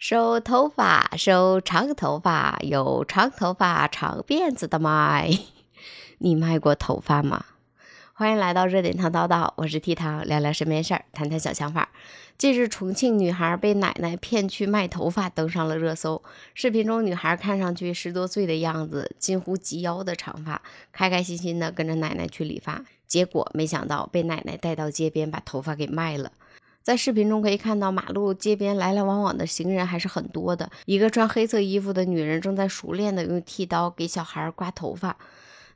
收头发，收长头发，有长头发长辫子的卖。你卖过头发吗？欢迎来到热点糖叨叨，我是 T 糖，聊聊身边事儿，谈谈小想法。近日，重庆女孩被奶奶骗去卖头发，登上了热搜。视频中，女孩看上去十多岁的样子，近乎及腰的长发，开开心心的跟着奶奶去理发。结果，没想到被奶奶带到街边，把头发给卖了。在视频中可以看到，马路街边来来往往的行人还是很多的。一个穿黑色衣服的女人正在熟练的用剃刀给小孩刮头发。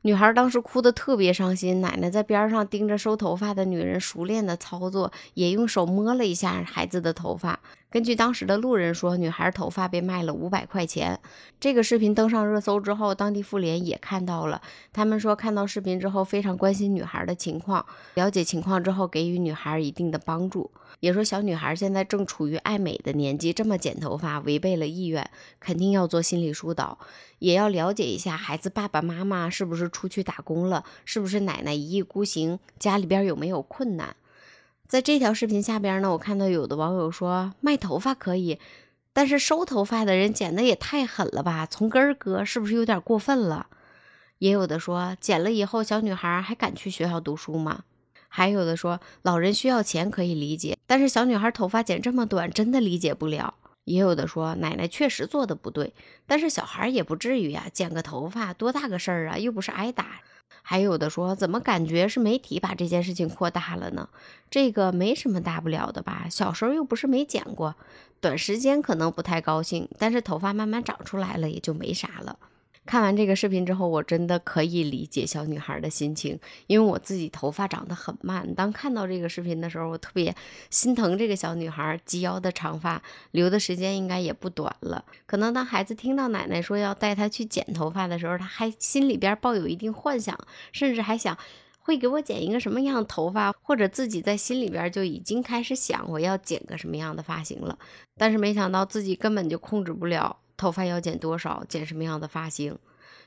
女孩当时哭得特别伤心，奶奶在边上盯着收头发的女人熟练的操作，也用手摸了一下孩子的头发。根据当时的路人说，女孩头发被卖了五百块钱。这个视频登上热搜之后，当地妇联也看到了，他们说看到视频之后非常关心女孩的情况，了解情况之后给予女孩一定的帮助，也说小女孩现在正处于爱美的年纪，这么剪头发违背了意愿，肯定要做心理疏导。也要了解一下孩子爸爸妈妈是不是出去打工了，是不是奶奶一意孤行，家里边有没有困难。在这条视频下边呢，我看到有的网友说卖头发可以，但是收头发的人剪的也太狠了吧，从根儿割是不是有点过分了？也有的说剪了以后小女孩还敢去学校读书吗？还有的说老人需要钱可以理解，但是小女孩头发剪这么短真的理解不了。也有的说奶奶确实做的不对，但是小孩也不至于呀，剪个头发多大个事儿啊，又不是挨打。还有的说怎么感觉是媒体把这件事情扩大了呢？这个没什么大不了的吧，小时候又不是没剪过，短时间可能不太高兴，但是头发慢慢长出来了也就没啥了。看完这个视频之后，我真的可以理解小女孩的心情，因为我自己头发长得很慢。当看到这个视频的时候，我特别心疼这个小女孩及腰的长发，留的时间应该也不短了。可能当孩子听到奶奶说要带她去剪头发的时候，他还心里边抱有一定幻想，甚至还想会给我剪一个什么样的头发，或者自己在心里边就已经开始想我要剪个什么样的发型了。但是没想到自己根本就控制不了。头发要剪多少，剪什么样的发型，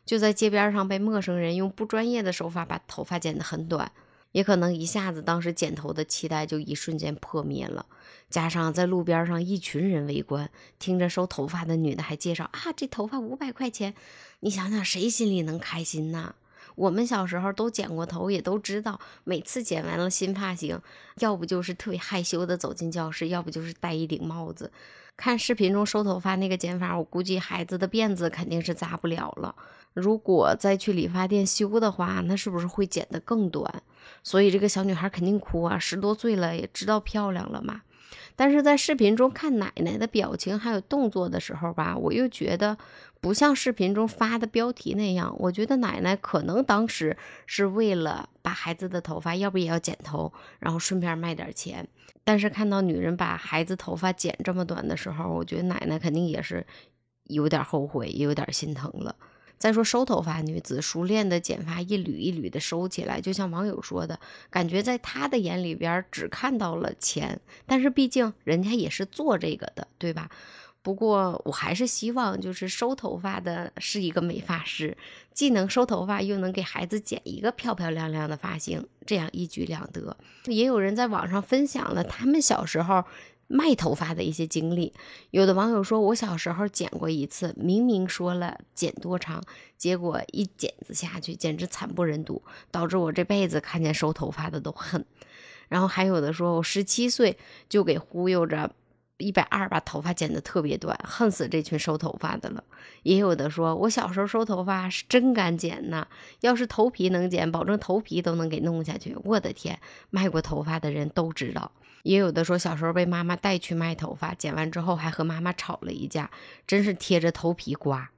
就在街边上被陌生人用不专业的手法把头发剪得很短，也可能一下子当时剪头的期待就一瞬间破灭了。加上在路边上一群人围观，听着收头发的女的还介绍啊，这头发五百块钱，你想想谁心里能开心呐？我们小时候都剪过头，也都知道，每次剪完了新发型，要不就是特别害羞的走进教室，要不就是戴一顶帽子。看视频中收头发那个剪法，我估计孩子的辫子肯定是扎不了了。如果再去理发店修的话，那是不是会剪得更短？所以这个小女孩肯定哭啊，十多岁了也知道漂亮了嘛。但是在视频中看奶奶的表情还有动作的时候吧，我又觉得不像视频中发的标题那样。我觉得奶奶可能当时是为了把孩子的头发，要不也要剪头，然后顺便卖点钱。但是看到女人把孩子头发剪这么短的时候，我觉得奶奶肯定也是有点后悔，也有点心疼了。再说收头发女子熟练的剪发，一缕一缕的收起来，就像网友说的，感觉在她的眼里边只看到了钱，但是毕竟人家也是做这个的，对吧？不过我还是希望，就是收头发的是一个美发师，既能收头发，又能给孩子剪一个漂漂亮亮的发型，这样一举两得。也有人在网上分享了他们小时候。卖头发的一些经历，有的网友说，我小时候剪过一次，明明说了剪多长，结果一剪子下去，简直惨不忍睹，导致我这辈子看见收头发的都恨。然后还有的说，我十七岁就给忽悠着一百二把头发剪得特别短，恨死这群收头发的了。也有的说我小时候收头发是真敢剪呐，要是头皮能剪，保证头皮都能给弄下去。我的天，卖过头发的人都知道。也有的说小时候被妈妈带去卖头发，剪完之后还和妈妈吵了一架，真是贴着头皮刮。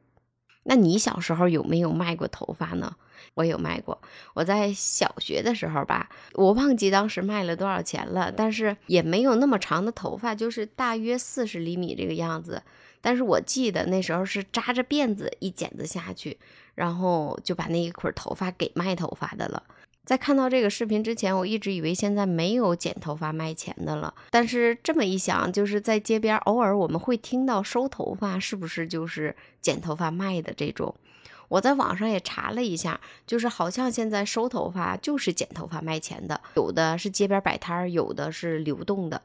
那你小时候有没有卖过头发呢？我有卖过，我在小学的时候吧，我忘记当时卖了多少钱了，但是也没有那么长的头发，就是大约四十厘米这个样子。但是我记得那时候是扎着辫子一剪子下去，然后就把那一捆头发给卖头发的了。在看到这个视频之前，我一直以为现在没有剪头发卖钱的了。但是这么一想，就是在街边偶尔我们会听到收头发，是不是就是剪头发卖的这种？我在网上也查了一下，就是好像现在收头发就是剪头发卖钱的，有的是街边摆摊儿，有的是流动的。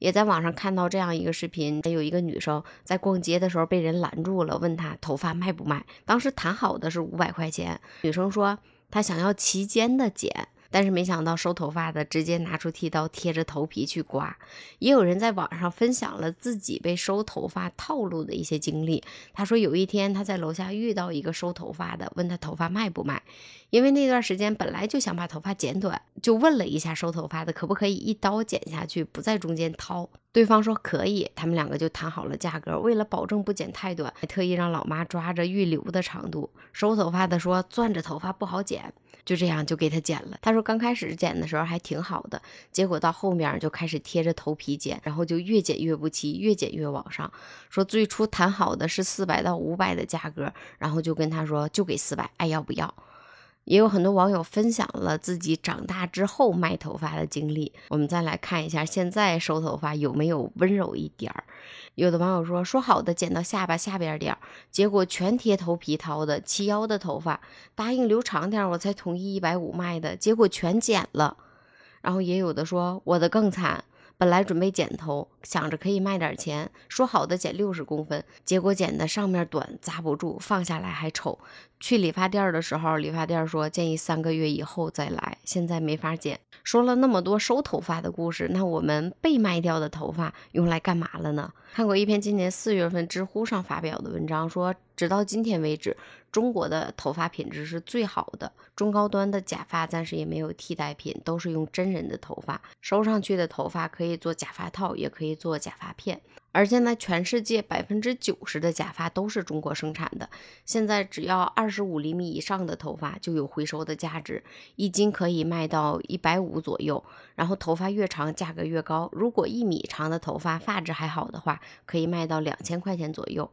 也在网上看到这样一个视频，有一个女生在逛街的时候被人拦住了，问她头发卖不卖。当时谈好的是五百块钱，女生说他想要齐肩的剪。但是没想到收头发的直接拿出剃刀贴着头皮去刮，也有人在网上分享了自己被收头发套路的一些经历。他说有一天他在楼下遇到一个收头发的，问他头发卖不卖，因为那段时间本来就想把头发剪短，就问了一下收头发的可不可以一刀剪下去，不在中间掏。对方说可以，他们两个就谈好了价格。为了保证不剪太短，还特意让老妈抓着预留的长度。收头发的说攥着头发不好剪，就这样就给他剪了。他说刚开始剪的时候还挺好的，结果到后面就开始贴着头皮剪，然后就越剪越不齐，越剪越往上。说最初谈好的是四百到五百的价格，然后就跟他说就给四百，爱要不要？也有很多网友分享了自己长大之后卖头发的经历。我们再来看一下，现在收头发有没有温柔一点儿？有的网友说，说好的剪到下巴下边点儿，结果全贴头皮掏的，齐腰的头发，答应留长点儿，我才同意一百五卖的，结果全剪了。然后也有的说，我的更惨。本来准备剪头，想着可以卖点钱，说好的剪六十公分，结果剪的上面短，扎不住，放下来还丑。去理发店的时候，理发店说建议三个月以后再来，现在没法剪。说了那么多收头发的故事，那我们被卖掉的头发用来干嘛了呢？看过一篇今年四月份知乎上发表的文章，说直到今天为止。中国的头发品质是最好的，中高端的假发暂时也没有替代品，都是用真人的头发收上去的头发可以做假发套，也可以做假发片。而现在全世界百分之九十的假发都是中国生产的。现在只要二十五厘米以上的头发就有回收的价值，一斤可以卖到一百五左右。然后头发越长，价格越高。如果一米长的头发发质还好的话，可以卖到两千块钱左右。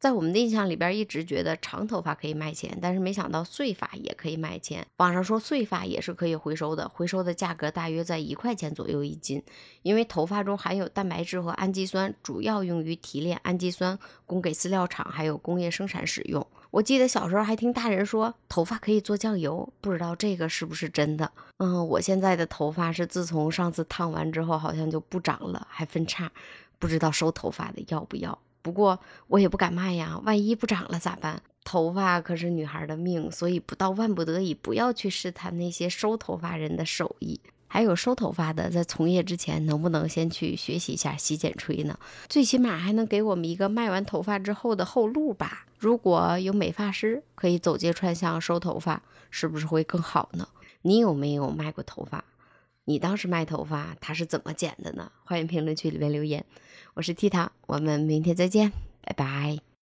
在我们的印象里边，一直觉得长头发可以卖钱，但是没想到碎发也可以卖钱。网上说碎发也是可以回收的，回收的价格大约在一块钱左右一斤。因为头发中含有蛋白质和氨基酸主，主要用于提炼氨基酸，供给饲料厂还有工业生产使用。我记得小时候还听大人说头发可以做酱油，不知道这个是不是真的。嗯，我现在的头发是自从上次烫完之后，好像就不长了，还分叉，不知道收头发的要不要。不过我也不敢卖呀，万一不长了咋办？头发可是女孩的命，所以不到万不得已，不要去试探那些收头发人的手艺。还有收头发的，在从业之前，能不能先去学习一下洗剪吹呢？最起码还能给我们一个卖完头发之后的后路吧。如果有美发师可以走街串巷收头发，是不是会更好呢？你有没有卖过头发？你当时卖头发，他是怎么剪的呢？欢迎评论区里面留言。我是 T 糖，我们明天再见，拜拜。